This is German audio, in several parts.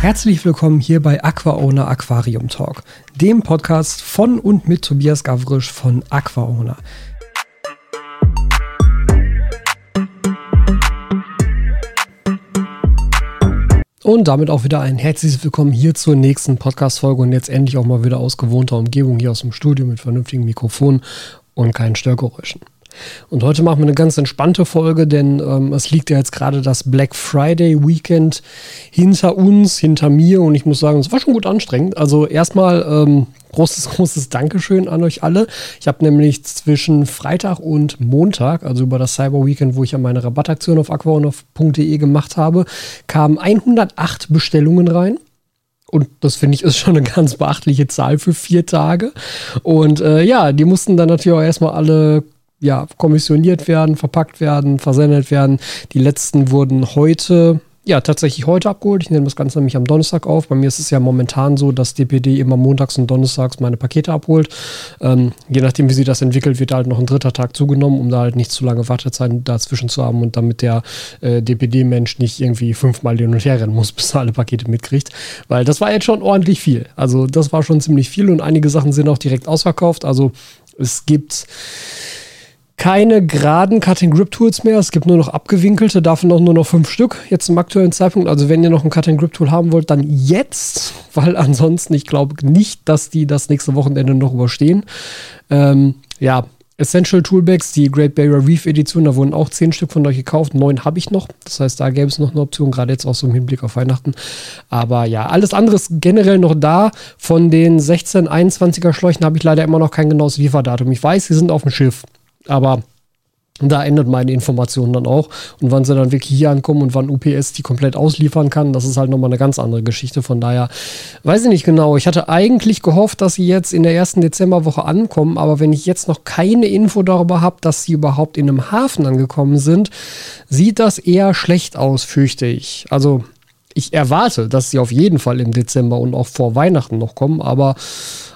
Herzlich willkommen hier bei AquaOwner Aquarium Talk, dem Podcast von und mit Tobias Gavrisch von AquaOwner. Und damit auch wieder ein herzliches Willkommen hier zur nächsten Podcast-Folge und jetzt endlich auch mal wieder aus gewohnter Umgebung hier aus dem Studio mit vernünftigen Mikrofonen und keinen Störgeräuschen. Und heute machen wir eine ganz entspannte Folge, denn ähm, es liegt ja jetzt gerade das Black Friday Weekend hinter uns, hinter mir und ich muss sagen, es war schon gut anstrengend. Also erstmal ähm, großes, großes Dankeschön an euch alle. Ich habe nämlich zwischen Freitag und Montag, also über das Cyber Weekend, wo ich ja meine Rabattaktion auf aquaonov.de gemacht habe, kamen 108 Bestellungen rein. Und das finde ich ist schon eine ganz beachtliche Zahl für vier Tage. Und äh, ja, die mussten dann natürlich auch erstmal alle ja, kommissioniert werden, verpackt werden, versendet werden. Die letzten wurden heute, ja, tatsächlich heute abgeholt. Ich nehme das Ganze nämlich am Donnerstag auf. Bei mir ist es ja momentan so, dass DPD immer montags und donnerstags meine Pakete abholt. Ähm, je nachdem, wie sich das entwickelt, wird halt noch ein dritter Tag zugenommen, um da halt nicht zu lange Wartezeit dazwischen zu haben und damit der äh, DPD-Mensch nicht irgendwie fünfmal hin und her rennen muss, bis er alle Pakete mitkriegt. Weil das war jetzt schon ordentlich viel. Also das war schon ziemlich viel und einige Sachen sind auch direkt ausverkauft. Also es gibt keine geraden Cutting Grip Tools mehr. Es gibt nur noch abgewinkelte, davon auch nur noch fünf Stück jetzt zum aktuellen Zeitpunkt. Also wenn ihr noch ein Cutting Grip Tool haben wollt, dann jetzt, weil ansonsten, ich glaube nicht, dass die das nächste Wochenende noch überstehen. Ähm, ja, Essential Toolbags, die Great Barrier Reef Edition, da wurden auch zehn Stück von euch gekauft. Neun habe ich noch. Das heißt, da gäbe es noch eine Option, gerade jetzt auch so im Hinblick auf Weihnachten. Aber ja, alles andere ist generell noch da. Von den 16, 21er Schläuchen habe ich leider immer noch kein genaues Lieferdatum. Ich weiß, sie sind auf dem Schiff. Aber da endet meine Information dann auch. Und wann sie dann wirklich hier ankommen und wann UPS die komplett ausliefern kann, das ist halt nochmal eine ganz andere Geschichte. Von daher weiß ich nicht genau. Ich hatte eigentlich gehofft, dass sie jetzt in der ersten Dezemberwoche ankommen, aber wenn ich jetzt noch keine Info darüber habe, dass sie überhaupt in einem Hafen angekommen sind, sieht das eher schlecht aus, fürchte ich. Also ich erwarte, dass sie auf jeden Fall im Dezember und auch vor Weihnachten noch kommen, aber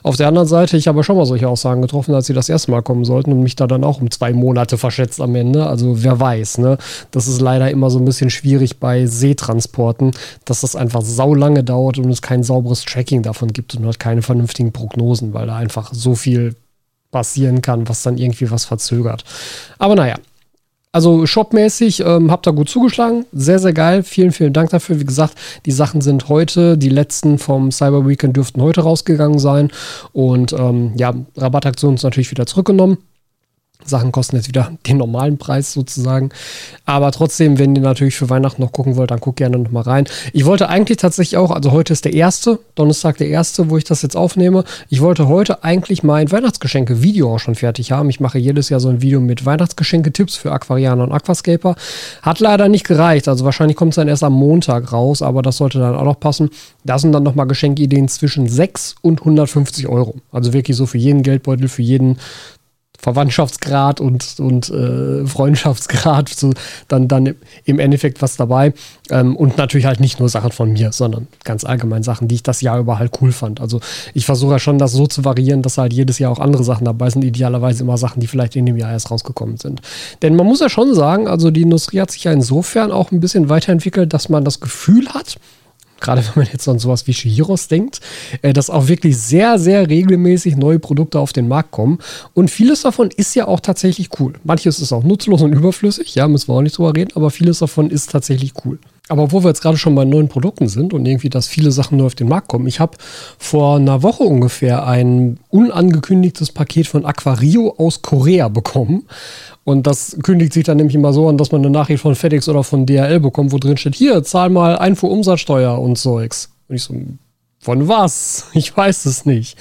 auf der anderen Seite, ich habe schon mal solche Aussagen getroffen, als sie das erste Mal kommen sollten und mich da dann auch um zwei Monate verschätzt am Ende. Also wer weiß, ne? Das ist leider immer so ein bisschen schwierig bei Seetransporten, dass das einfach saulange dauert und es kein sauberes Tracking davon gibt und hat keine vernünftigen Prognosen, weil da einfach so viel passieren kann, was dann irgendwie was verzögert. Aber naja, also shopmäßig ähm, habt ihr gut zugeschlagen. Sehr, sehr geil. Vielen, vielen Dank dafür. Wie gesagt, die Sachen sind heute, die letzten vom Cyber Weekend dürften heute rausgegangen sein. Und ähm, ja, Rabattaktion ist natürlich wieder zurückgenommen. Sachen kosten jetzt wieder den normalen Preis sozusagen. Aber trotzdem, wenn ihr natürlich für Weihnachten noch gucken wollt, dann guckt gerne noch mal rein. Ich wollte eigentlich tatsächlich auch, also heute ist der erste, Donnerstag der erste, wo ich das jetzt aufnehme. Ich wollte heute eigentlich mein Weihnachtsgeschenke-Video auch schon fertig haben. Ich mache jedes Jahr so ein Video mit Weihnachtsgeschenke-Tipps für Aquarianer und Aquascaper. Hat leider nicht gereicht. Also wahrscheinlich kommt es dann erst am Montag raus, aber das sollte dann auch noch passen. Da sind dann noch mal Geschenkideen zwischen 6 und 150 Euro. Also wirklich so für jeden Geldbeutel, für jeden Verwandtschaftsgrad und, und äh, Freundschaftsgrad, so dann, dann im Endeffekt was dabei. Ähm, und natürlich halt nicht nur Sachen von mir, sondern ganz allgemein Sachen, die ich das Jahr über halt cool fand. Also ich versuche ja schon, das so zu variieren, dass halt jedes Jahr auch andere Sachen dabei sind, idealerweise immer Sachen, die vielleicht in dem Jahr erst rausgekommen sind. Denn man muss ja schon sagen, also die Industrie hat sich ja insofern auch ein bisschen weiterentwickelt, dass man das Gefühl hat, gerade wenn man jetzt an sowas wie Shihiros denkt, äh, dass auch wirklich sehr, sehr regelmäßig neue Produkte auf den Markt kommen. Und vieles davon ist ja auch tatsächlich cool. Manches ist auch nutzlos und überflüssig, ja, müssen wir auch nicht drüber reden, aber vieles davon ist tatsächlich cool. Aber wo wir jetzt gerade schon bei neuen Produkten sind und irgendwie, dass viele Sachen neu auf den Markt kommen. Ich habe vor einer Woche ungefähr ein unangekündigtes Paket von Aquario aus Korea bekommen. Und das kündigt sich dann nämlich immer so an, dass man eine Nachricht von FedEx oder von DHL bekommt, wo drin steht, hier, zahl mal Einfuhrumsatzsteuer und Zeugs. Und ich so, von was? Ich weiß es nicht.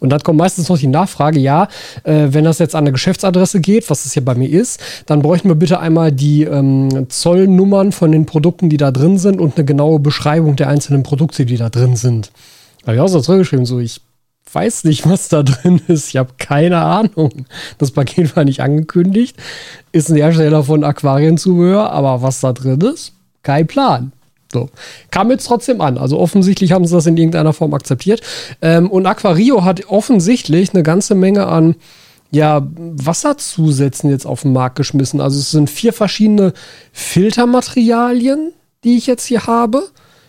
Und dann kommt meistens noch die Nachfrage, ja, äh, wenn das jetzt an eine Geschäftsadresse geht, was es hier bei mir ist, dann bräuchten wir bitte einmal die ähm, Zollnummern von den Produkten, die da drin sind und eine genaue Beschreibung der einzelnen Produkte, die da drin sind. Da habe ich auch so zurückgeschrieben, so ich weiß nicht, was da drin ist. Ich habe keine Ahnung. Das Paket war nicht angekündigt. Ist ein Hersteller von Aquarienzubehör, aber was da drin ist, kein Plan. So. Kam jetzt trotzdem an. Also offensichtlich haben sie das in irgendeiner Form akzeptiert. Ähm, und Aquario hat offensichtlich eine ganze Menge an ja, Wasserzusätzen jetzt auf den Markt geschmissen. Also es sind vier verschiedene Filtermaterialien, die ich jetzt hier habe.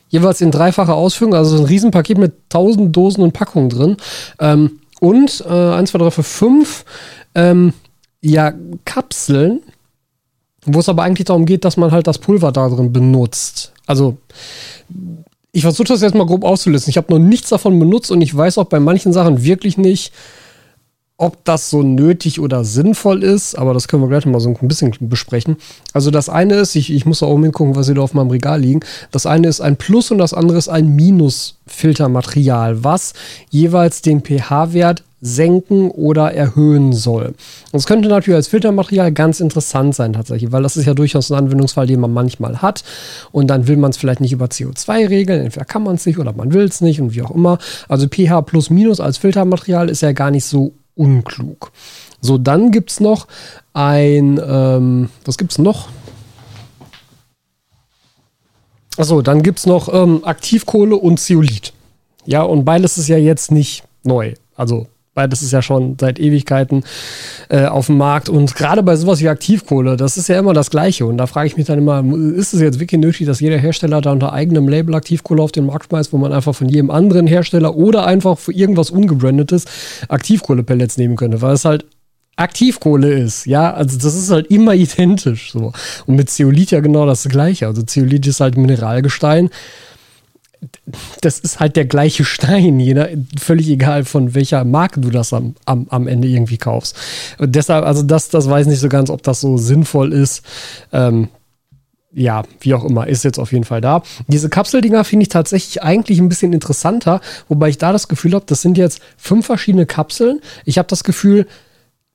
Jeweils in dreifacher Ausführung, also ein Riesenpaket mit tausend Dosen und Packungen drin. Ähm, und äh, 1, 2, 3, 4, 5 ähm, ja, Kapseln, wo es aber eigentlich darum geht, dass man halt das Pulver da drin benutzt. Also, ich versuche das jetzt mal grob auszulisten. Ich habe noch nichts davon benutzt und ich weiß auch bei manchen Sachen wirklich nicht, ob das so nötig oder sinnvoll ist, aber das können wir gleich mal so ein bisschen besprechen. Also das eine ist, ich, ich muss auch hingucken, was hier da auf meinem Regal liegen. Das eine ist ein Plus und das andere ist ein Minus-Filtermaterial, was jeweils den pH-Wert senken oder erhöhen soll. Und es könnte natürlich als Filtermaterial ganz interessant sein tatsächlich, weil das ist ja durchaus ein Anwendungsfall, den man manchmal hat und dann will man es vielleicht nicht über CO2 regeln, entweder kann man es nicht oder man will es nicht und wie auch immer. Also pH plus minus als Filtermaterial ist ja gar nicht so unklug. So, dann gibt es noch ein, ähm, was gibt es noch? Achso, dann gibt es noch ähm, Aktivkohle und Zeolit. Ja, und beides ist ja jetzt nicht neu. Also Beides ist ja schon seit Ewigkeiten äh, auf dem Markt. Und gerade bei sowas wie Aktivkohle, das ist ja immer das Gleiche. Und da frage ich mich dann immer, ist es jetzt wirklich nötig, dass jeder Hersteller da unter eigenem Label Aktivkohle auf den Markt schmeißt, wo man einfach von jedem anderen Hersteller oder einfach für irgendwas ungebrandetes Aktivkohlepellets nehmen könnte? Weil es halt Aktivkohle ist, ja, also das ist halt immer identisch so. Und mit Zeolit ja genau das gleiche. Also Zeolit ist halt Mineralgestein das ist halt der gleiche Stein, jeder, völlig egal von welcher Marke du das am, am, am Ende irgendwie kaufst. Und deshalb, also das, das weiß nicht so ganz, ob das so sinnvoll ist. Ähm, ja, wie auch immer, ist jetzt auf jeden Fall da. Diese Kapseldinger finde ich tatsächlich eigentlich ein bisschen interessanter, wobei ich da das Gefühl habe, das sind jetzt fünf verschiedene Kapseln. Ich habe das Gefühl,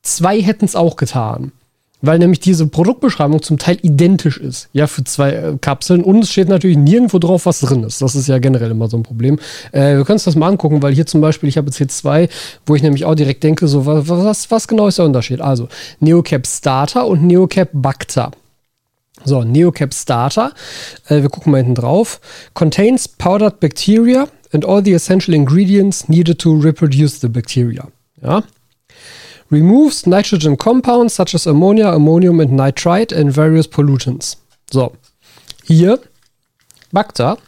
zwei hätten es auch getan weil nämlich diese Produktbeschreibung zum Teil identisch ist, ja, für zwei äh, Kapseln und es steht natürlich nirgendwo drauf, was drin ist. Das ist ja generell immer so ein Problem. Äh, wir können uns das mal angucken, weil hier zum Beispiel, ich habe jetzt hier zwei, wo ich nämlich auch direkt denke, so, was, was, was genau ist der Unterschied? Also, Neocap Starter und Neocap Bacta. So, Neocap Starter, äh, wir gucken mal hinten drauf, contains powdered bacteria and all the essential ingredients needed to reproduce the bacteria. Ja, removes nitrogen compounds such as ammonia, ammonium and nitrite and various pollutants. So, hier, Bacta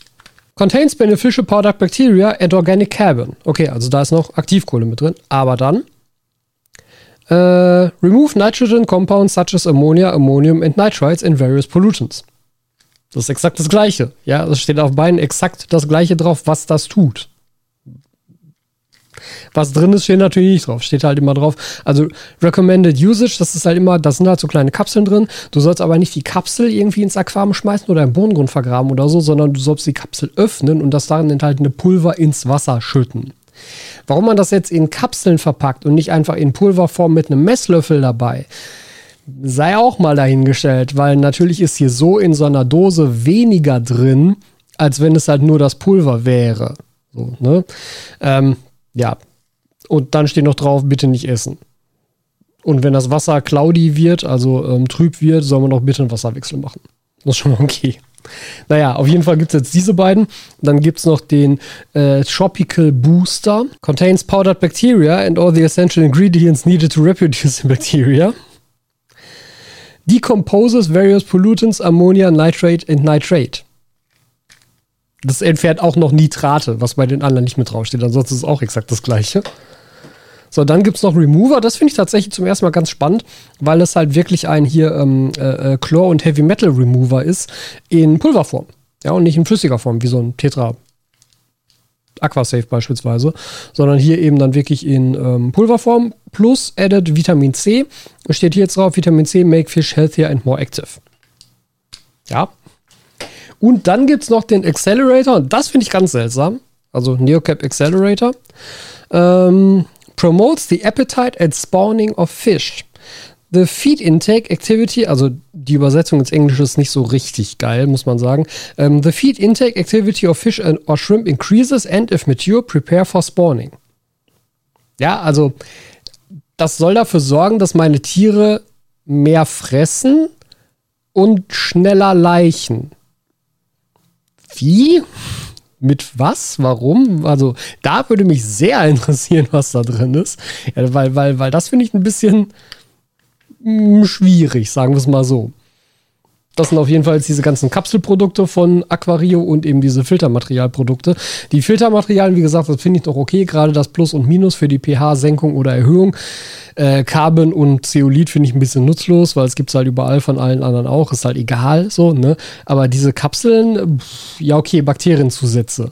contains beneficial product bacteria and organic carbon. Okay, also da ist noch Aktivkohle mit drin, aber dann äh, remove nitrogen compounds such as ammonia, ammonium and nitrites and various pollutants. Das ist exakt das Gleiche. Ja, es steht auf beiden exakt das Gleiche drauf, was das tut. Was drin ist, steht natürlich nicht drauf. Steht halt immer drauf. Also Recommended Usage, das ist halt immer, da sind halt so kleine Kapseln drin. Du sollst aber nicht die Kapsel irgendwie ins Aquarium schmeißen oder im Bodengrund vergraben oder so, sondern du sollst die Kapsel öffnen und das darin enthaltene Pulver ins Wasser schütten. Warum man das jetzt in Kapseln verpackt und nicht einfach in Pulverform mit einem Messlöffel dabei, sei auch mal dahingestellt, weil natürlich ist hier so in so einer Dose weniger drin, als wenn es halt nur das Pulver wäre. So, ne? Ähm, ja. Und dann steht noch drauf, bitte nicht essen. Und wenn das Wasser cloudy wird, also ähm, trüb wird, soll man auch bitte einen Wasserwechsel machen. Das ist schon mal okay. Naja, auf jeden Fall gibt es jetzt diese beiden. Dann gibt es noch den äh, Tropical Booster. Contains powdered bacteria and all the essential ingredients needed to reproduce the bacteria. Decomposes various pollutants, ammonia, nitrate and nitrate. Das entfernt auch noch Nitrate, was bei den anderen nicht mit draufsteht. Ansonsten ist es auch exakt das gleiche. So, dann gibt es noch Remover. Das finde ich tatsächlich zum ersten Mal ganz spannend, weil es halt wirklich ein hier ähm, äh, äh, Chlor- und Heavy Metal Remover ist in Pulverform. Ja, und nicht in flüssiger Form, wie so ein Tetra Aquasafe beispielsweise, sondern hier eben dann wirklich in ähm, Pulverform plus added Vitamin C. Steht hier jetzt drauf, Vitamin C make fish healthier and more active. Ja, und dann gibt es noch den Accelerator, und das finde ich ganz seltsam. Also Neocap Accelerator. Ähm, promotes the appetite and spawning of fish. The feed intake activity, also die Übersetzung ins Englische ist nicht so richtig geil, muss man sagen. Um, the feed intake activity of fish or shrimp increases and if mature, prepare for spawning. Ja, also das soll dafür sorgen, dass meine Tiere mehr fressen und schneller leichen. Wie? Mit was? Warum? Also, da würde mich sehr interessieren, was da drin ist. Ja, weil, weil, weil das finde ich ein bisschen hm, schwierig, sagen wir es mal so. Das sind auf jeden Fall diese ganzen Kapselprodukte von Aquario und eben diese Filtermaterialprodukte. Die Filtermaterialien, wie gesagt, das finde ich doch okay, gerade das Plus und Minus für die pH-Senkung oder Erhöhung. Äh, Carbon und Zeolit finde ich ein bisschen nutzlos, weil es gibt es halt überall von allen anderen auch. Ist halt egal so, ne? Aber diese Kapseln, pff, ja okay, Bakterienzusätze.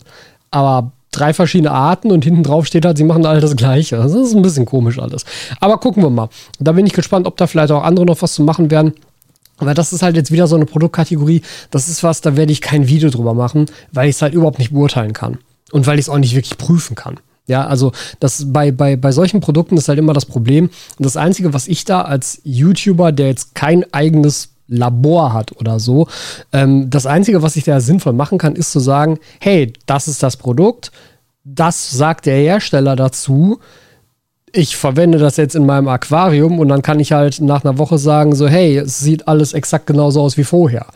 Aber drei verschiedene Arten und hinten drauf steht halt, sie machen alle das Gleiche. Das ist ein bisschen komisch alles. Aber gucken wir mal. Da bin ich gespannt, ob da vielleicht auch andere noch was zu machen werden. Aber das ist halt jetzt wieder so eine Produktkategorie. Das ist was, da werde ich kein Video drüber machen, weil ich es halt überhaupt nicht beurteilen kann. Und weil ich es auch nicht wirklich prüfen kann. Ja, also das bei, bei, bei solchen Produkten ist halt immer das Problem. Und das Einzige, was ich da als YouTuber, der jetzt kein eigenes Labor hat oder so, ähm, das Einzige, was ich da sinnvoll machen kann, ist zu sagen, hey, das ist das Produkt, das sagt der Hersteller dazu, ich verwende das jetzt in meinem Aquarium und dann kann ich halt nach einer Woche sagen, so, hey, es sieht alles exakt genauso aus wie vorher.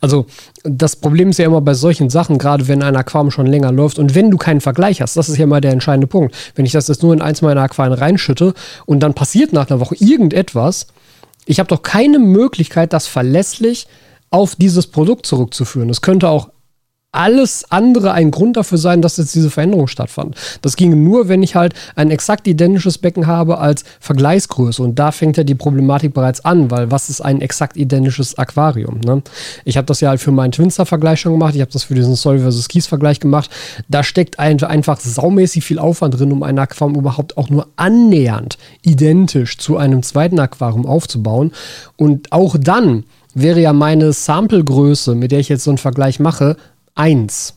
Also das Problem ist ja immer bei solchen Sachen, gerade wenn ein Aquarium schon länger läuft und wenn du keinen Vergleich hast, das ist ja mal der entscheidende Punkt. Wenn ich das jetzt nur in eins meiner Aquarien reinschütte und dann passiert nach einer Woche irgendetwas, ich habe doch keine Möglichkeit, das verlässlich auf dieses Produkt zurückzuführen. Es könnte auch alles andere ein Grund dafür sein, dass jetzt diese Veränderung stattfand. Das ginge nur, wenn ich halt ein exakt identisches Becken habe als Vergleichsgröße. Und da fängt ja die Problematik bereits an, weil was ist ein exakt identisches Aquarium? Ne? Ich habe das ja halt für meinen Twinster-Vergleich schon gemacht. Ich habe das für diesen Soil vs. Keys-Vergleich gemacht. Da steckt einfach saumäßig viel Aufwand drin, um ein Aquarium überhaupt auch nur annähernd identisch zu einem zweiten Aquarium aufzubauen. Und auch dann wäre ja meine Samplegröße, mit der ich jetzt so einen Vergleich mache, 1.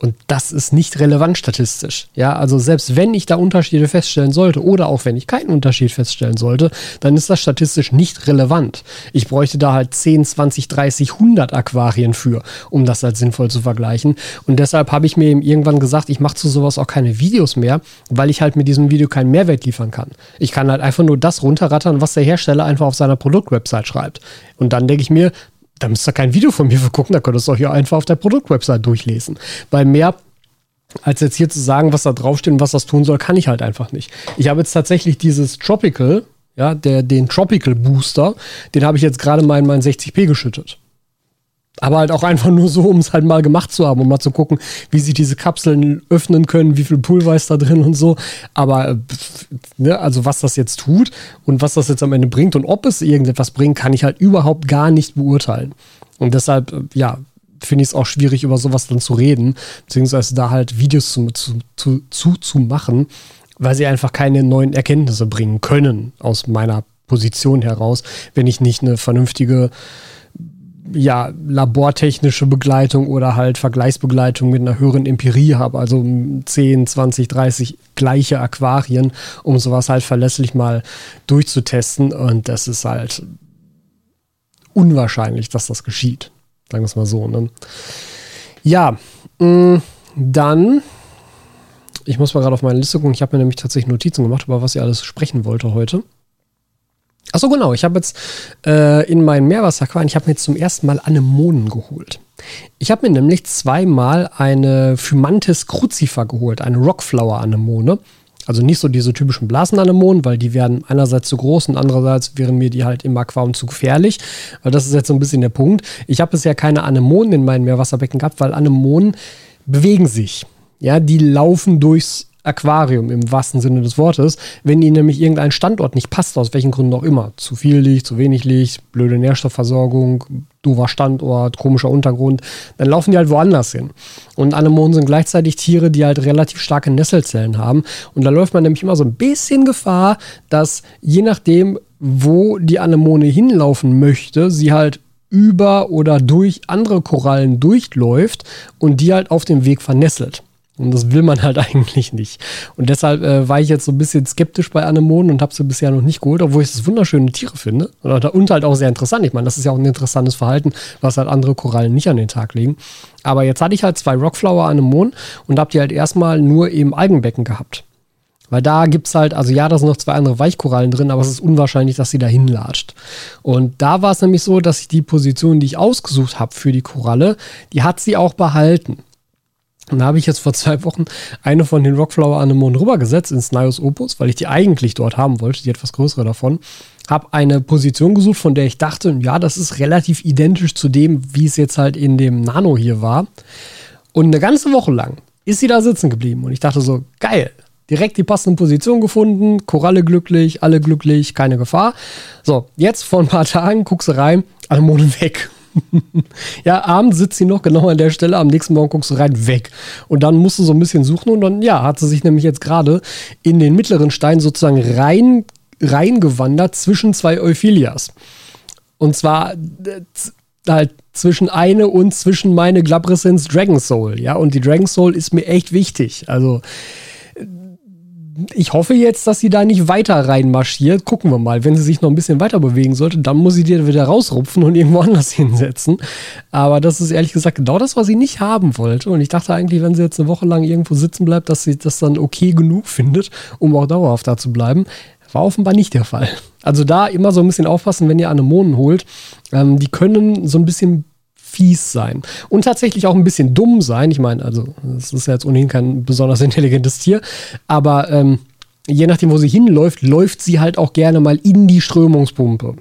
Und das ist nicht relevant statistisch. Ja, also selbst wenn ich da Unterschiede feststellen sollte oder auch wenn ich keinen Unterschied feststellen sollte, dann ist das statistisch nicht relevant. Ich bräuchte da halt 10, 20, 30, 100 Aquarien für, um das als sinnvoll zu vergleichen. Und deshalb habe ich mir eben irgendwann gesagt, ich mache zu sowas auch keine Videos mehr, weil ich halt mit diesem Video keinen Mehrwert liefern kann. Ich kann halt einfach nur das runterrattern, was der Hersteller einfach auf seiner Produktwebsite schreibt. Und dann denke ich mir, da müsst ihr kein Video von mir für gucken, da könnt ihr es euch ja einfach auf der Produktwebsite durchlesen. Weil mehr als jetzt hier zu sagen, was da draufsteht und was das tun soll, kann ich halt einfach nicht. Ich habe jetzt tatsächlich dieses Tropical, ja, der, den Tropical Booster, den habe ich jetzt gerade mal in meinen 60p geschüttet. Aber halt auch einfach nur so, um es halt mal gemacht zu haben, um mal zu gucken, wie sich diese Kapseln öffnen können, wie viel Pulver ist da drin und so. Aber, äh, ne, also was das jetzt tut und was das jetzt am Ende bringt und ob es irgendetwas bringt, kann ich halt überhaupt gar nicht beurteilen. Und deshalb, äh, ja, finde ich es auch schwierig, über sowas dann zu reden, beziehungsweise da halt Videos zu, zu, zu, zu, zu machen, weil sie einfach keine neuen Erkenntnisse bringen können, aus meiner Position heraus, wenn ich nicht eine vernünftige ja, labortechnische Begleitung oder halt Vergleichsbegleitung mit einer höheren Empirie habe, also 10, 20, 30 gleiche Aquarien, um sowas halt verlässlich mal durchzutesten. Und das ist halt unwahrscheinlich, dass das geschieht. Sagen wir es mal so. Ne? Ja, mm, dann, ich muss mal gerade auf meine Liste gucken, ich habe mir nämlich tatsächlich Notizen gemacht, über was ich alles sprechen wollte heute. Achso, genau. Ich habe jetzt äh, in meinen Meerwasserquallen, ich habe mir zum ersten Mal Anemonen geholt. Ich habe mir nämlich zweimal eine Phymantis crucifer geholt, eine Rockflower-Anemone. Also nicht so diese typischen Blasenanemonen, weil die werden einerseits zu groß und andererseits wären mir die halt im Aquarium zu gefährlich. Weil das ist jetzt so ein bisschen der Punkt. Ich habe bisher keine Anemonen in meinen Meerwasserbecken gehabt, weil Anemonen bewegen sich. Ja, die laufen durchs Aquarium im wahrsten Sinne des Wortes, wenn ihnen nämlich irgendein Standort nicht passt, aus welchen Gründen auch immer. Zu viel Licht, zu wenig Licht, blöde Nährstoffversorgung, doofer Standort, komischer Untergrund, dann laufen die halt woanders hin. Und Anemonen sind gleichzeitig Tiere, die halt relativ starke Nesselzellen haben. Und da läuft man nämlich immer so ein bisschen Gefahr, dass je nachdem, wo die Anemone hinlaufen möchte, sie halt über oder durch andere Korallen durchläuft und die halt auf dem Weg vernesselt. Und das will man halt eigentlich nicht. Und deshalb äh, war ich jetzt so ein bisschen skeptisch bei Anemonen und habe sie bisher noch nicht geholt, obwohl ich das wunderschöne Tiere finde. Und halt auch sehr interessant. Ich meine, das ist ja auch ein interessantes Verhalten, was halt andere Korallen nicht an den Tag legen. Aber jetzt hatte ich halt zwei Rockflower-Anemonen und habe die halt erstmal nur im Algenbecken gehabt. Weil da gibt es halt, also ja, da sind noch zwei andere Weichkorallen drin, aber es ist unwahrscheinlich, dass sie da hinlatscht. Und da war es nämlich so, dass ich die Position, die ich ausgesucht habe für die Koralle, die hat sie auch behalten. Und da habe ich jetzt vor zwei Wochen eine von den Rockflower Anemonen rübergesetzt ins Nios Opus, weil ich die eigentlich dort haben wollte, die etwas größere davon. habe eine Position gesucht, von der ich dachte, ja, das ist relativ identisch zu dem, wie es jetzt halt in dem Nano hier war. Und eine ganze Woche lang ist sie da sitzen geblieben. Und ich dachte so, geil, direkt die passende Position gefunden, Koralle glücklich, alle glücklich, keine Gefahr. So, jetzt vor ein paar Tagen guckst du rein, Anemone weg. ja, abends sitzt sie noch genau an der Stelle, am nächsten Morgen guckst du rein, weg. Und dann musst du so ein bisschen suchen und dann, ja, hat sie sich nämlich jetzt gerade in den mittleren Stein sozusagen rein, reingewandert zwischen zwei Euphilias. Und zwar äh, halt zwischen eine und zwischen meine Glabrescence Dragon Soul, ja, und die Dragon Soul ist mir echt wichtig. Also, ich hoffe jetzt, dass sie da nicht weiter reinmarschiert. Gucken wir mal. Wenn sie sich noch ein bisschen weiter bewegen sollte, dann muss sie die wieder rausrupfen und irgendwo anders hinsetzen. Aber das ist ehrlich gesagt genau das, was sie nicht haben wollte. Und ich dachte eigentlich, wenn sie jetzt eine Woche lang irgendwo sitzen bleibt, dass sie das dann okay genug findet, um auch dauerhaft da zu bleiben. War offenbar nicht der Fall. Also da immer so ein bisschen aufpassen, wenn ihr Anemonen holt. Ähm, die können so ein bisschen fies sein. Und tatsächlich auch ein bisschen dumm sein. Ich meine, also, es ist ja jetzt ohnehin kein besonders intelligentes Tier, aber ähm, je nachdem, wo sie hinläuft, läuft sie halt auch gerne mal in die Strömungspumpe.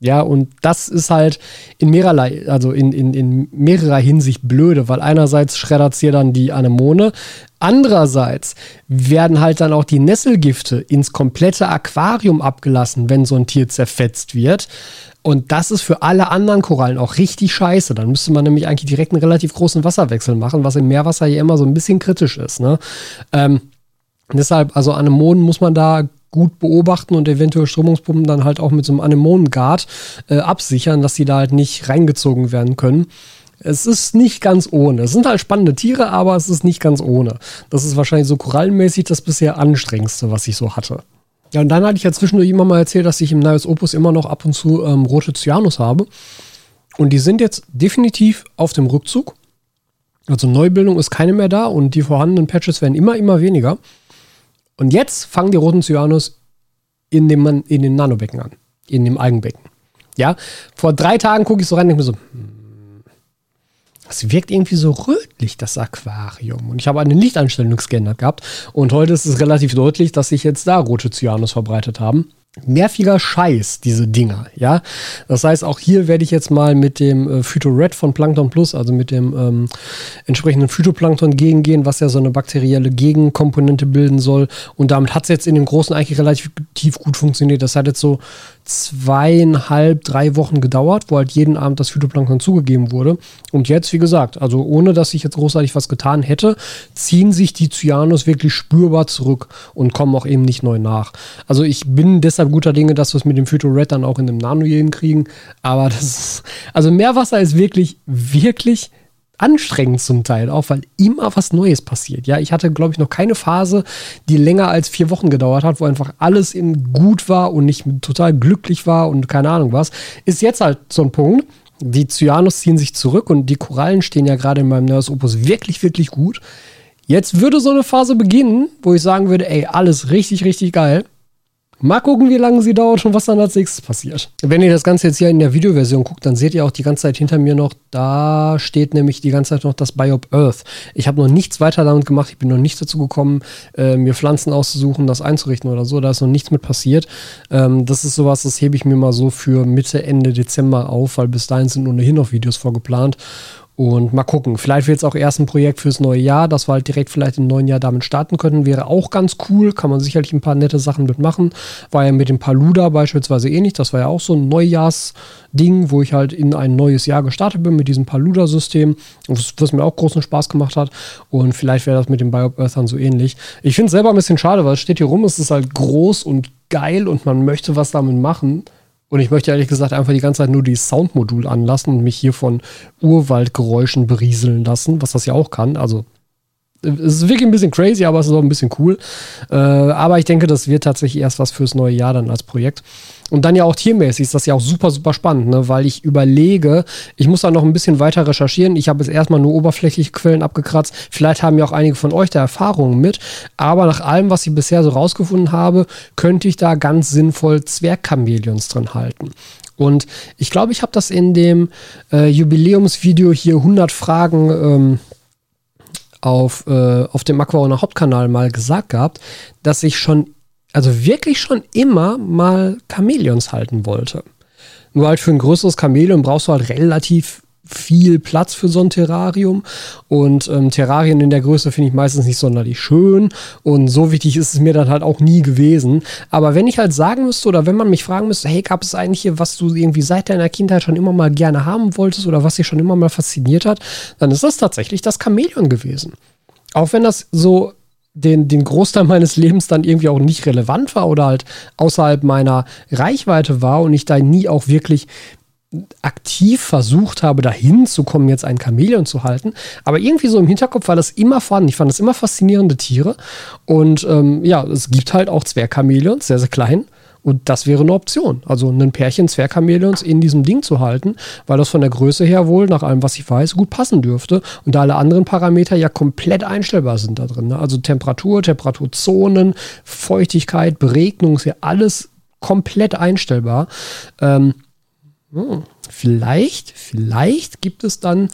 Ja, und das ist halt in mehrerlei, also in, in, in mehrerer Hinsicht blöde, weil einerseits schreddert sie dann die Anemone, andererseits werden halt dann auch die Nesselgifte ins komplette Aquarium abgelassen, wenn so ein Tier zerfetzt wird. Und das ist für alle anderen Korallen auch richtig scheiße. Dann müsste man nämlich eigentlich direkt einen relativ großen Wasserwechsel machen, was im Meerwasser ja immer so ein bisschen kritisch ist. Ne? Ähm, deshalb, also Anemonen muss man da gut beobachten und eventuell Strömungspumpen dann halt auch mit so einem Anemonenguard äh, absichern, dass die da halt nicht reingezogen werden können. Es ist nicht ganz ohne. Es sind halt spannende Tiere, aber es ist nicht ganz ohne. Das ist wahrscheinlich so korallenmäßig das bisher anstrengendste, was ich so hatte. Ja, und dann hatte ich ja zwischendurch immer mal erzählt, dass ich im Nios Opus immer noch ab und zu ähm, rote Cyanus habe. Und die sind jetzt definitiv auf dem Rückzug. Also Neubildung ist keine mehr da und die vorhandenen Patches werden immer, immer weniger. Und jetzt fangen die roten Cyanus in dem, in dem Nanobecken an. In dem Algenbecken. Ja, vor drei Tagen gucke ich so rein und denke mir so, hm, das wirkt irgendwie so rötlich, das Aquarium. Und ich habe eine Lichteinstellung geändert gehabt. Und heute ist es relativ deutlich, dass sich jetzt da rote Cyanus verbreitet haben nerviger Scheiß, diese Dinger, ja. Das heißt, auch hier werde ich jetzt mal mit dem äh, Phytored von Plankton Plus, also mit dem ähm, entsprechenden Phytoplankton gegengehen, was ja so eine bakterielle Gegenkomponente bilden soll. Und damit hat es jetzt in dem Großen eigentlich relativ gut funktioniert. Das hat jetzt so zweieinhalb, drei Wochen gedauert, wo halt jeden Abend das Phytoplankton zugegeben wurde. Und jetzt, wie gesagt, also ohne dass ich jetzt großartig was getan hätte, ziehen sich die Cyanus wirklich spürbar zurück und kommen auch eben nicht neu nach. Also ich bin deshalb guter Dinge, dass wir es mit dem Phyto Red dann auch in dem Nano kriegen. Aber das ist, also Meerwasser ist wirklich, wirklich anstrengend zum Teil auch, weil immer was Neues passiert. Ja, ich hatte, glaube ich, noch keine Phase, die länger als vier Wochen gedauert hat, wo einfach alles in gut war und nicht total glücklich war und keine Ahnung was. Ist jetzt halt so ein Punkt. Die Cyanus ziehen sich zurück und die Korallen stehen ja gerade in meinem Nurse Opus wirklich, wirklich gut. Jetzt würde so eine Phase beginnen, wo ich sagen würde, ey, alles richtig, richtig geil. Mal gucken, wie lange sie dauert und was dann als nächstes passiert. Wenn ihr das Ganze jetzt hier in der Videoversion guckt, dann seht ihr auch die ganze Zeit hinter mir noch, da steht nämlich die ganze Zeit noch das Biop Earth. Ich habe noch nichts weiter damit gemacht, ich bin noch nicht dazu gekommen, äh, mir Pflanzen auszusuchen, das einzurichten oder so. Da ist noch nichts mit passiert. Ähm, das ist sowas, das hebe ich mir mal so für Mitte, Ende Dezember auf, weil bis dahin sind ohnehin noch Videos vorgeplant. Und mal gucken. Vielleicht wird es auch erst ein Projekt fürs neue Jahr, dass wir halt direkt vielleicht im neuen Jahr damit starten können. Wäre auch ganz cool. Kann man sicherlich ein paar nette Sachen mitmachen. War ja mit dem Paluda beispielsweise ähnlich. Das war ja auch so ein Neujahrsding, wo ich halt in ein neues Jahr gestartet bin mit diesem Paluda-System. Was mir auch großen Spaß gemacht hat. Und vielleicht wäre das mit dem Biop Earthern so ähnlich. Ich finde es selber ein bisschen schade, weil es steht hier rum, es ist halt groß und geil und man möchte was damit machen. Und ich möchte ehrlich gesagt einfach die ganze Zeit nur die Soundmodul anlassen und mich hier von Urwaldgeräuschen berieseln lassen, was das ja auch kann. Also es ist wirklich ein bisschen crazy, aber es ist auch ein bisschen cool. Äh, aber ich denke, das wird tatsächlich erst was fürs neue Jahr dann als Projekt. Und dann ja auch tiermäßig ist das ja auch super, super spannend, ne? weil ich überlege, ich muss da noch ein bisschen weiter recherchieren. Ich habe jetzt erstmal nur oberflächliche Quellen abgekratzt. Vielleicht haben ja auch einige von euch da Erfahrungen mit. Aber nach allem, was ich bisher so rausgefunden habe, könnte ich da ganz sinnvoll Zwergchamäleons drin halten. Und ich glaube, ich habe das in dem äh, Jubiläumsvideo hier 100 Fragen ähm, auf, äh, auf dem Aquarona Hauptkanal mal gesagt gehabt, dass ich schon also wirklich schon immer mal Chamäleons halten wollte. Nur halt für ein größeres Chamäleon brauchst du halt relativ viel Platz für so ein Terrarium. Und ähm, Terrarien in der Größe finde ich meistens nicht sonderlich schön. Und so wichtig ist es mir dann halt auch nie gewesen. Aber wenn ich halt sagen müsste oder wenn man mich fragen müsste, hey, gab es eigentlich hier, was du irgendwie seit deiner Kindheit schon immer mal gerne haben wolltest oder was dich schon immer mal fasziniert hat, dann ist das tatsächlich das Chamäleon gewesen. Auch wenn das so den, den Großteil meines Lebens dann irgendwie auch nicht relevant war oder halt außerhalb meiner Reichweite war und ich da nie auch wirklich aktiv versucht habe, dahin zu kommen, jetzt ein Chamäleon zu halten. Aber irgendwie so im Hinterkopf war das immer vorhanden. Ich fand das immer faszinierende Tiere. Und ähm, ja, es gibt halt auch Zwergchamäleons, sehr, sehr klein. Und das wäre eine Option. Also ein Pärchen Zwergchamäleons in diesem Ding zu halten, weil das von der Größe her wohl, nach allem, was ich weiß, gut passen dürfte. Und da alle anderen Parameter ja komplett einstellbar sind da drin. Ne? Also Temperatur, Temperaturzonen, Feuchtigkeit, Beregnung ist ja alles komplett einstellbar. Ähm, hm, vielleicht, vielleicht gibt es dann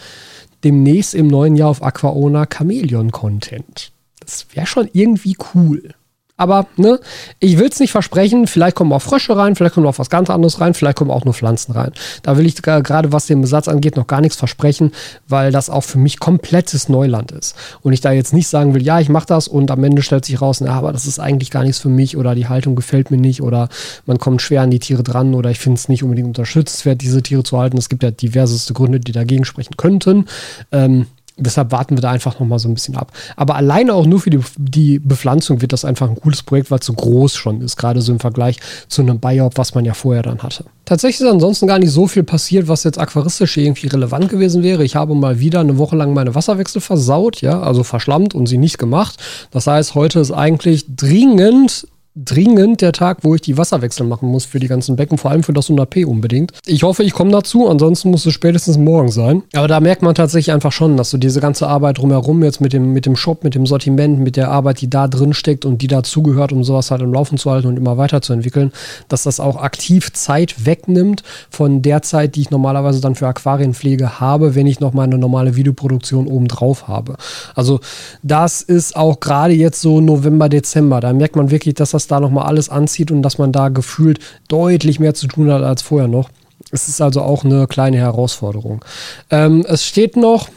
demnächst im neuen Jahr auf Aquaona Chameleon-Content. Das wäre schon irgendwie cool. Aber ne, ich will es nicht versprechen. Vielleicht kommen auch Frösche rein, vielleicht kommen auch was ganz anderes rein, vielleicht kommen auch nur Pflanzen rein. Da will ich gerade, was den Besatz angeht, noch gar nichts versprechen, weil das auch für mich komplettes Neuland ist. Und ich da jetzt nicht sagen will, ja, ich mache das und am Ende stellt sich raus, na, aber das ist eigentlich gar nichts für mich oder die Haltung gefällt mir nicht oder man kommt schwer an die Tiere dran oder ich finde es nicht unbedingt unterstützenswert, diese Tiere zu halten. Es gibt ja diverseste Gründe, die dagegen sprechen könnten. Ähm, Deshalb warten wir da einfach noch mal so ein bisschen ab. Aber alleine auch nur für die, die Bepflanzung wird das einfach ein cooles Projekt, weil es so groß schon ist, gerade so im Vergleich zu einem Biop, was man ja vorher dann hatte. Tatsächlich ist ansonsten gar nicht so viel passiert, was jetzt aquaristisch irgendwie relevant gewesen wäre. Ich habe mal wieder eine Woche lang meine Wasserwechsel versaut, ja, also verschlammt und sie nicht gemacht. Das heißt, heute ist eigentlich dringend dringend der Tag, wo ich die Wasserwechsel machen muss für die ganzen Becken, vor allem für das 100p unbedingt. Ich hoffe, ich komme dazu, ansonsten muss es spätestens morgen sein. Aber da merkt man tatsächlich einfach schon, dass so diese ganze Arbeit drumherum jetzt mit dem, mit dem Shop, mit dem Sortiment, mit der Arbeit, die da drin steckt und die dazugehört, um sowas halt im Laufen zu halten und immer weiterzuentwickeln, dass das auch aktiv Zeit wegnimmt von der Zeit, die ich normalerweise dann für Aquarienpflege habe, wenn ich noch meine normale Videoproduktion oben drauf habe. Also das ist auch gerade jetzt so November, Dezember, da merkt man wirklich, dass das das da nochmal alles anzieht und dass man da gefühlt deutlich mehr zu tun hat als vorher noch. Es ist also auch eine kleine Herausforderung. Ähm, es steht noch,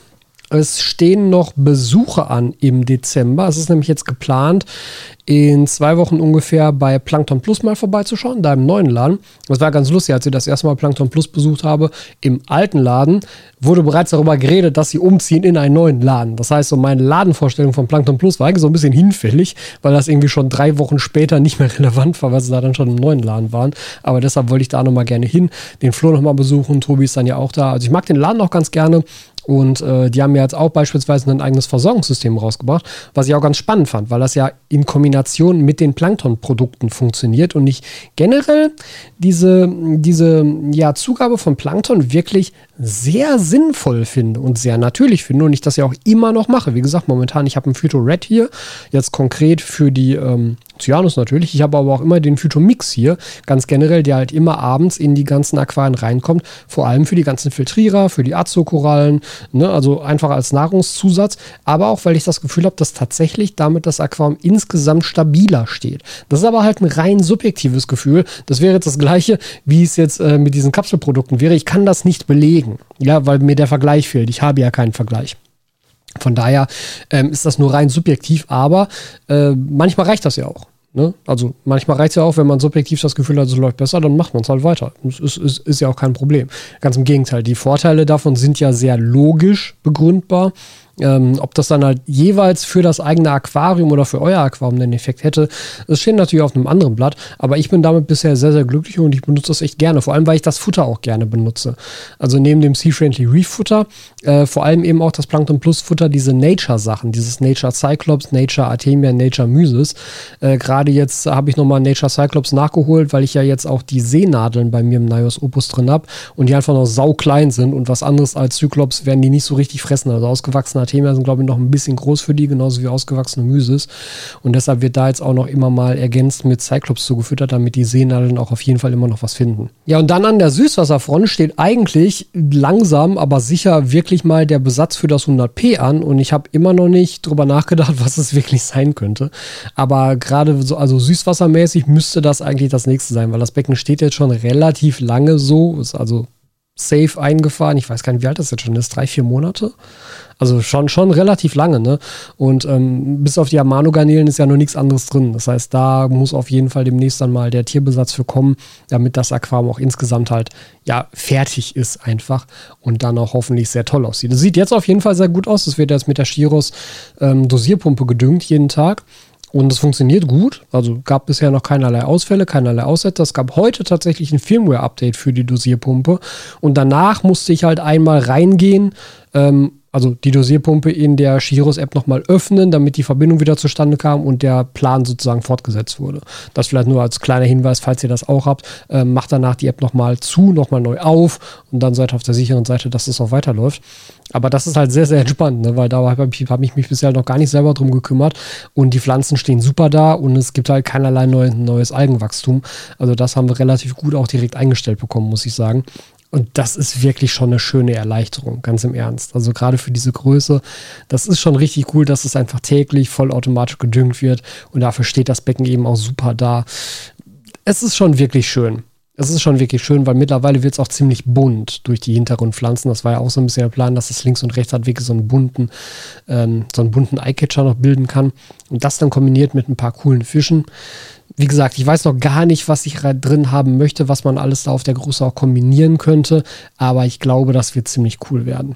es stehen noch Besuche an im Dezember. Es ist nämlich jetzt geplant, in zwei Wochen ungefähr bei Plankton Plus mal vorbeizuschauen, da im neuen Laden. Das war ganz lustig, als ich das erste Mal Plankton Plus besucht habe. Im alten Laden wurde bereits darüber geredet, dass sie umziehen in einen neuen Laden. Das heißt, so meine Ladenvorstellung von Plankton Plus war eigentlich so ein bisschen hinfällig, weil das irgendwie schon drei Wochen später nicht mehr relevant war, weil sie da dann schon im neuen Laden waren. Aber deshalb wollte ich da nochmal gerne hin, den Flo nochmal besuchen. Tobi ist dann ja auch da. Also ich mag den Laden auch ganz gerne. Und äh, die haben ja jetzt auch beispielsweise ein eigenes Versorgungssystem rausgebracht, was ich auch ganz spannend fand, weil das ja in Kombination mit den Plankton-Produkten funktioniert und ich generell diese, diese ja, Zugabe von Plankton wirklich sehr sinnvoll finde und sehr natürlich finde und ich das ja auch immer noch mache. Wie gesagt, momentan, ich habe ein Phyto Red hier, jetzt konkret für die ähm, Cyanus natürlich. Ich habe aber auch immer den Phytomix hier, ganz generell, der halt immer abends in die ganzen Aquarien reinkommt. Vor allem für die ganzen Filtrierer, für die Azo-Korallen, ne? also einfach als Nahrungszusatz. Aber auch, weil ich das Gefühl habe, dass tatsächlich damit das Aquarium insgesamt stabiler steht. Das ist aber halt ein rein subjektives Gefühl. Das wäre jetzt das gleiche, wie es jetzt äh, mit diesen Kapselprodukten wäre. Ich kann das nicht belegen, ja, weil mir der Vergleich fehlt. Ich habe ja keinen Vergleich. Von daher ähm, ist das nur rein subjektiv, aber äh, manchmal reicht das ja auch. Ne? Also manchmal reicht es ja auch, wenn man subjektiv das Gefühl hat, es läuft besser, dann macht man es halt weiter. Das ist, ist, ist ja auch kein Problem. Ganz im Gegenteil, die Vorteile davon sind ja sehr logisch begründbar ähm, ob das dann halt jeweils für das eigene Aquarium oder für euer Aquarium den Effekt hätte, das steht natürlich auf einem anderen Blatt. Aber ich bin damit bisher sehr, sehr glücklich und ich benutze das echt gerne. Vor allem, weil ich das Futter auch gerne benutze. Also neben dem Sea-Friendly Reef Futter, äh, vor allem eben auch das Plankton Plus Futter, diese Nature-Sachen, dieses Nature Cyclops, Nature Artemia, Nature Mysis. Äh, Gerade jetzt habe ich nochmal Nature Cyclops nachgeholt, weil ich ja jetzt auch die Seenadeln bei mir im Nios Opus drin habe und die einfach noch sau klein sind und was anderes als Cyclops werden die nicht so richtig fressen. Also ausgewachsener Artemia sind, glaube ich, noch ein bisschen groß für die, genauso wie ausgewachsene Mysis. Und deshalb wird da jetzt auch noch immer mal ergänzt mit Cyclops zugefüttert, damit die Seenadeln auch auf jeden Fall immer noch was finden. Ja, und dann an der Süßwasserfront steht eigentlich langsam, aber sicher wirklich mal der Besatz für das 100p an. Und ich habe immer noch nicht drüber nachgedacht, was es wirklich sein könnte. Aber gerade so, also süßwassermäßig müsste das eigentlich das nächste sein, weil das Becken steht jetzt schon relativ lange so, ist also safe eingefahren. Ich weiß gar nicht, wie alt das jetzt schon ist, drei, vier Monate. Also schon, schon relativ lange, ne? Und ähm, bis auf die Amano-Garnelen ist ja noch nichts anderes drin. Das heißt, da muss auf jeden Fall demnächst dann mal der Tierbesatz für kommen, damit das Aquarium auch insgesamt halt ja fertig ist einfach und dann auch hoffentlich sehr toll aussieht. Es sieht jetzt auf jeden Fall sehr gut aus. Es wird jetzt mit der Chiros ähm, Dosierpumpe gedüngt jeden Tag. Und es funktioniert gut. Also gab bisher noch keinerlei Ausfälle, keinerlei Aussätze. Es gab heute tatsächlich ein Firmware-Update für die Dosierpumpe. Und danach musste ich halt einmal reingehen, ähm, also die Dosierpumpe in der Shiros-App nochmal öffnen, damit die Verbindung wieder zustande kam und der Plan sozusagen fortgesetzt wurde. Das vielleicht nur als kleiner Hinweis, falls ihr das auch habt. Ähm, macht danach die App nochmal zu, nochmal neu auf und dann seid ihr auf der sicheren Seite, dass es auch weiterläuft. Aber das ist halt sehr, sehr entspannt, ne? weil da habe ich, hab ich mich bisher noch gar nicht selber drum gekümmert und die Pflanzen stehen super da und es gibt halt keinerlei neu, neues Algenwachstum. Also das haben wir relativ gut auch direkt eingestellt bekommen, muss ich sagen. Und das ist wirklich schon eine schöne Erleichterung, ganz im Ernst. Also gerade für diese Größe, das ist schon richtig cool, dass es einfach täglich vollautomatisch gedüngt wird und dafür steht das Becken eben auch super da. Es ist schon wirklich schön. Es ist schon wirklich schön, weil mittlerweile wird es auch ziemlich bunt durch die Hintergrundpflanzen. Das war ja auch so ein bisschen der Plan, dass es links und rechts halt wirklich so einen bunten, ähm, so einen bunten Eyecatcher noch bilden kann. Und das dann kombiniert mit ein paar coolen Fischen wie gesagt, ich weiß noch gar nicht, was ich drin haben möchte, was man alles da auf der Größe auch kombinieren könnte, aber ich glaube, das wird ziemlich cool werden.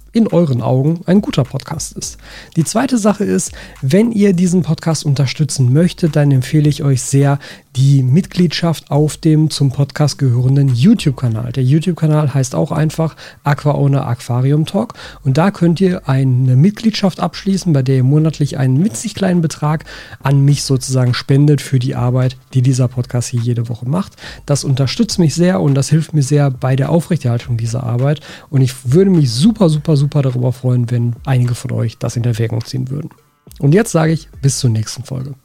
in euren Augen ein guter Podcast ist. Die zweite Sache ist, wenn ihr diesen Podcast unterstützen möchtet, dann empfehle ich euch sehr, die Mitgliedschaft auf dem zum Podcast gehörenden YouTube-Kanal. Der YouTube-Kanal heißt auch einfach Aqua Owner Aquarium Talk und da könnt ihr eine Mitgliedschaft abschließen, bei der ihr monatlich einen witzig kleinen Betrag an mich sozusagen spendet für die Arbeit, die dieser Podcast hier jede Woche macht. Das unterstützt mich sehr und das hilft mir sehr bei der Aufrechterhaltung dieser Arbeit und ich würde mich super, super, super darüber freuen, wenn einige von euch das in Erwägung ziehen würden. Und jetzt sage ich bis zur nächsten Folge.